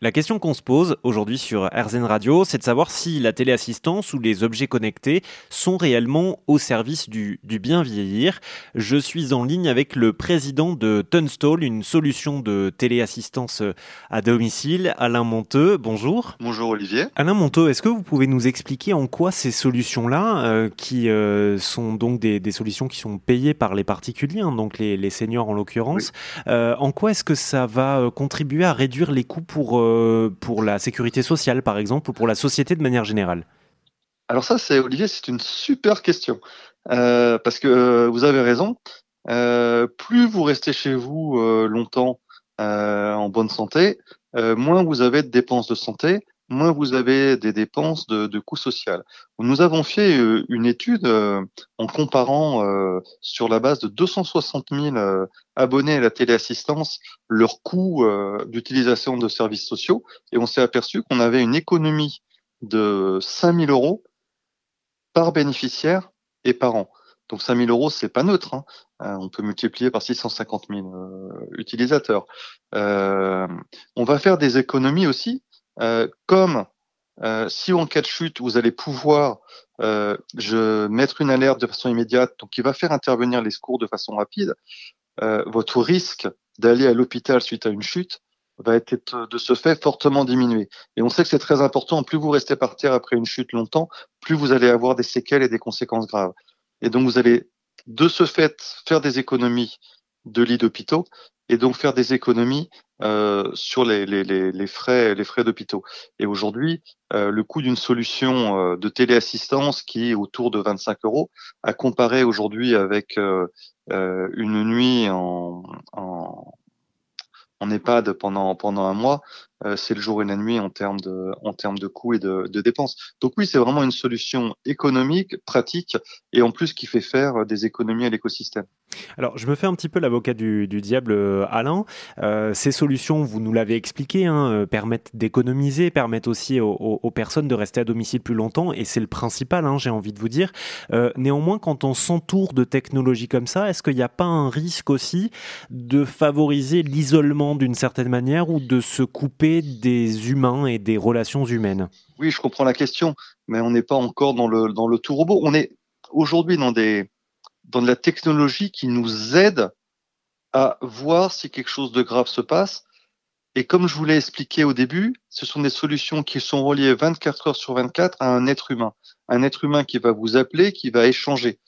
La question qu'on se pose aujourd'hui sur RZN Radio, c'est de savoir si la téléassistance ou les objets connectés sont réellement au service du, bien vieillir. Je suis en ligne avec le président de Tunstall, une solution de téléassistance à domicile, Alain Monteux. Bonjour. Bonjour Olivier. Alain Monteux, est-ce que vous pouvez nous expliquer en quoi ces solutions-là, euh, qui euh, sont donc des, solutions qui sont payées par les particuliers, hein, donc les, seniors en l'occurrence, euh, en quoi est-ce que ça va contribuer à réduire les coûts pour euh, pour la sécurité sociale, par exemple, ou pour la société de manière générale Alors ça, c'est Olivier, c'est une super question. Euh, parce que euh, vous avez raison. plus vous restez chez vous longtemps en bonne santé, moins vous avez de dépenses de santé, moins vous avez des dépenses de, de coûts sociaux. Nous avons fait euh, une étude euh, en comparant euh, sur la base de 260 000 abonnés à la téléassistance leur coût d'utilisation de services sociaux et on s'est aperçu qu'on avait une économie de 5 000 euros par bénéficiaire et par an. Donc 5 000 euros, c'est pas neutre. Hein. on peut multiplier par 650 000 utilisateurs. on va faire des économies aussi euh, comme euh, si en cas de chute, vous allez pouvoir euh, je, mettre une alerte de façon immédiate, donc qui va faire intervenir les secours de façon rapide, votre risque d'aller à l'hôpital suite à une chute va être de ce fait fortement diminué. Et on sait que c'est très important, plus vous restez par terre après une chute longtemps, plus vous allez avoir des séquelles et des conséquences graves. Et donc vous allez de ce fait faire des économies de lits d'hôpitaux et donc faire des économies euh, sur les, les, les, frais les frais d'hôpitaux. Et aujourd'hui, euh, le coût d'une solution euh, de téléassistance qui est autour de 25 euros, à comparer aujourd'hui avec euh, euh, une nuit en, en, en EHPAD pendant pendant un mois, c'est le jour et la nuit en termes de en termes de coûts et de, dépenses. Donc oui, c'est vraiment une solution économique, pratique et en plus qui fait faire des économies à l'écosystème. Alors, je me fais un petit peu l'avocat du, du, diable, euh, Alain. Euh, ces solutions, vous nous l'avez expliqué, hein, euh, permettent d'économiser, permettent aussi aux, personnes de rester à domicile plus longtemps, et c'est le principal, hein, j'ai envie de vous dire. Euh, néanmoins, quand on s'entoure de technologies comme ça, est-ce qu'il n'y a pas un risque aussi de favoriser l'isolement d'une certaine manière ou de se couper des humains et des relations humaines Oui, je comprends la question, mais on n'est pas encore dans le, dans le tout robot. On est aujourd'hui dans des dans de la technologie qui nous aide à voir si quelque chose de grave se passe. Et comme je vous l'ai expliqué au début, ce sont des solutions qui sont reliées 24 heures sur 24 à un être humain. Un être humain qui va vous appeler, qui va échanger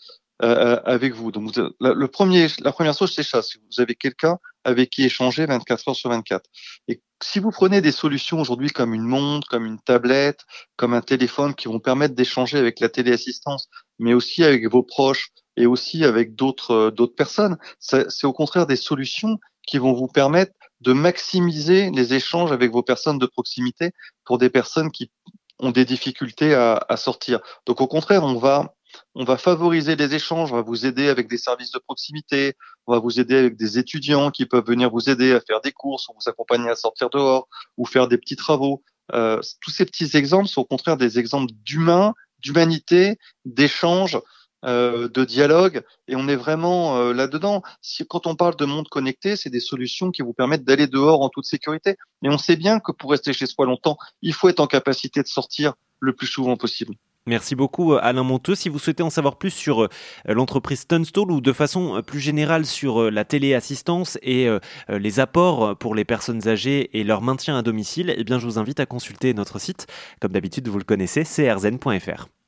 euh, euh avec vous. Donc, le premier, la première chose, c'est ça. Si vous avez quelqu'un avec qui échanger 24 heures sur 24. Et si vous prenez des solutions aujourd'hui comme une montre, comme une tablette, comme un téléphone qui vont permettre d'échanger avec la téléassistance, mais aussi avec vos proches, et aussi avec d'autres euh, d'autres personnes. C'est au contraire des solutions qui vont vous permettre de maximiser les échanges avec vos personnes de proximité pour des personnes qui ont des difficultés à sortir. Donc au contraire, on va on va favoriser les échanges, on va vous aider avec des services de proximité, on va vous aider avec des étudiants qui peuvent venir vous aider à faire des courses, ou vous accompagner à sortir dehors, ou faire des petits travaux. Euh, tous ces petits exemples sont au contraire des exemples d'humain, d'humanité, d'échange, euh, de dialogue et on est vraiment euh, là-dedans. Quand on parle de monde connecté, c'est des solutions qui vous permettent d'aller dehors en toute sécurité. Mais on sait bien que pour rester chez soi longtemps, il faut être en capacité de sortir le plus souvent possible. Merci beaucoup Alain Monteux. Si vous souhaitez en savoir plus sur euh, l'entreprise Tunstall ou de façon plus générale sur la téléassistance et les apports pour les personnes âgées et leur maintien à domicile, eh bien je vous invite à consulter notre site. Comme d'habitude, vous le connaissez, crzen.fr.